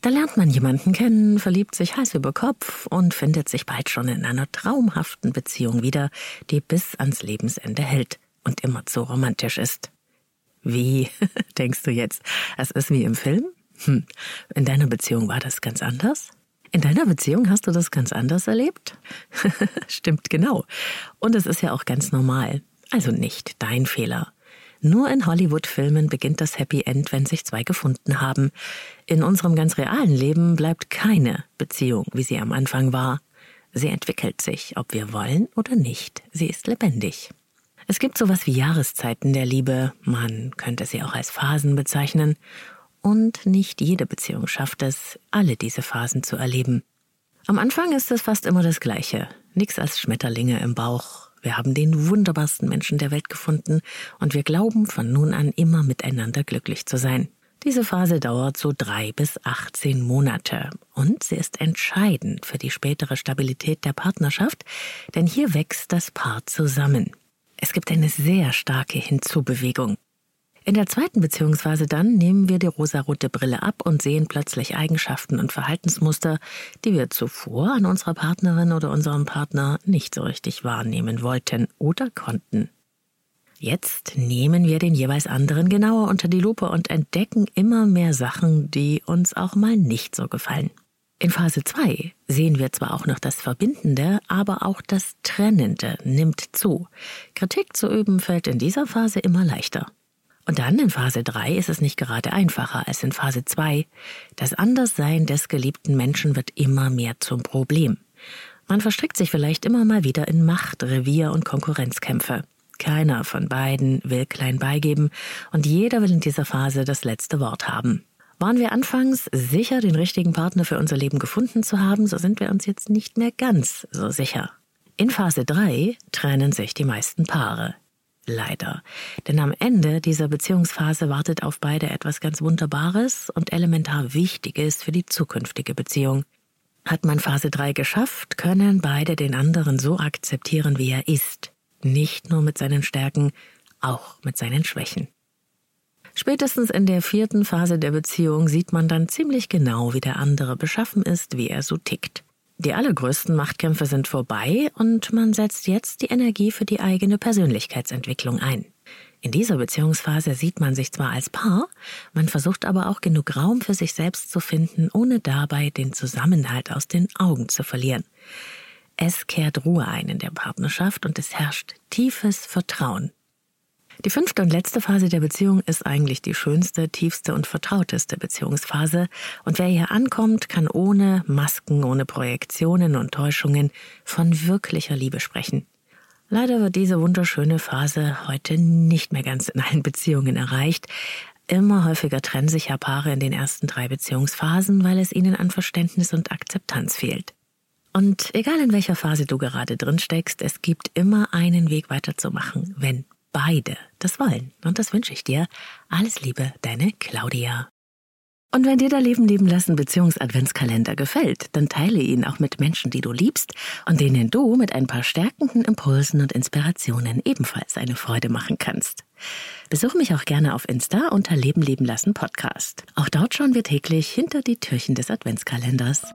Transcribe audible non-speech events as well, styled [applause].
Da lernt man jemanden kennen, verliebt sich heiß über Kopf und findet sich bald schon in einer traumhaften Beziehung wieder, die bis ans Lebensende hält und immer zu romantisch ist. Wie, [laughs] denkst du jetzt, es ist wie im Film? Hm. In deiner Beziehung war das ganz anders? In deiner Beziehung hast du das ganz anders erlebt? [laughs] Stimmt genau. Und es ist ja auch ganz normal. Also nicht dein Fehler. Nur in Hollywood-Filmen beginnt das Happy End, wenn sich zwei gefunden haben. In unserem ganz realen Leben bleibt keine Beziehung, wie sie am Anfang war. Sie entwickelt sich, ob wir wollen oder nicht. Sie ist lebendig. Es gibt sowas wie Jahreszeiten der Liebe, man könnte sie auch als Phasen bezeichnen, und nicht jede Beziehung schafft es, alle diese Phasen zu erleben. Am Anfang ist es fast immer das Gleiche, nix als Schmetterlinge im Bauch, wir haben den wunderbarsten Menschen der Welt gefunden und wir glauben von nun an immer miteinander glücklich zu sein. Diese Phase dauert so drei bis 18 Monate und sie ist entscheidend für die spätere Stabilität der Partnerschaft, denn hier wächst das Paar zusammen. Es gibt eine sehr starke Hinzubewegung. In der zweiten Beziehungsphase dann nehmen wir die rosarote Brille ab und sehen plötzlich Eigenschaften und Verhaltensmuster, die wir zuvor an unserer Partnerin oder unserem Partner nicht so richtig wahrnehmen wollten oder konnten. Jetzt nehmen wir den jeweils anderen genauer unter die Lupe und entdecken immer mehr Sachen, die uns auch mal nicht so gefallen. In Phase 2 sehen wir zwar auch noch das Verbindende, aber auch das Trennende nimmt zu. Kritik zu üben fällt in dieser Phase immer leichter. Und dann in Phase 3 ist es nicht gerade einfacher als in Phase 2. Das Anderssein des geliebten Menschen wird immer mehr zum Problem. Man verstrickt sich vielleicht immer mal wieder in Macht, Revier und Konkurrenzkämpfe. Keiner von beiden will klein beigeben und jeder will in dieser Phase das letzte Wort haben. Waren wir anfangs sicher, den richtigen Partner für unser Leben gefunden zu haben, so sind wir uns jetzt nicht mehr ganz so sicher. In Phase 3 trennen sich die meisten Paare. Leider. Denn am Ende dieser Beziehungsphase wartet auf beide etwas ganz Wunderbares und elementar Wichtiges für die zukünftige Beziehung. Hat man Phase 3 geschafft, können beide den anderen so akzeptieren, wie er ist. Nicht nur mit seinen Stärken, auch mit seinen Schwächen. Spätestens in der vierten Phase der Beziehung sieht man dann ziemlich genau, wie der andere beschaffen ist, wie er so tickt. Die allergrößten Machtkämpfe sind vorbei und man setzt jetzt die Energie für die eigene Persönlichkeitsentwicklung ein. In dieser Beziehungsphase sieht man sich zwar als Paar, man versucht aber auch genug Raum für sich selbst zu finden, ohne dabei den Zusammenhalt aus den Augen zu verlieren. Es kehrt Ruhe ein in der Partnerschaft und es herrscht tiefes Vertrauen. Die fünfte und letzte Phase der Beziehung ist eigentlich die schönste, tiefste und vertrauteste Beziehungsphase. Und wer hier ankommt, kann ohne Masken, ohne Projektionen und Täuschungen von wirklicher Liebe sprechen. Leider wird diese wunderschöne Phase heute nicht mehr ganz in allen [laughs] Beziehungen erreicht. Immer häufiger trennen sich ja Paare in den ersten drei Beziehungsphasen, weil es ihnen an Verständnis und Akzeptanz fehlt. Und egal in welcher Phase du gerade drin steckst, es gibt immer einen Weg weiterzumachen, wenn beide das wollen. Und das wünsche ich dir. Alles Liebe, deine Claudia. Und wenn dir der Leben leben lassen Beziehungs-Adventskalender gefällt, dann teile ihn auch mit Menschen, die du liebst und denen du mit ein paar stärkenden Impulsen und Inspirationen ebenfalls eine Freude machen kannst. Besuch mich auch gerne auf Insta unter Leben leben lassen Podcast. Auch dort schauen wir täglich hinter die Türchen des Adventskalenders.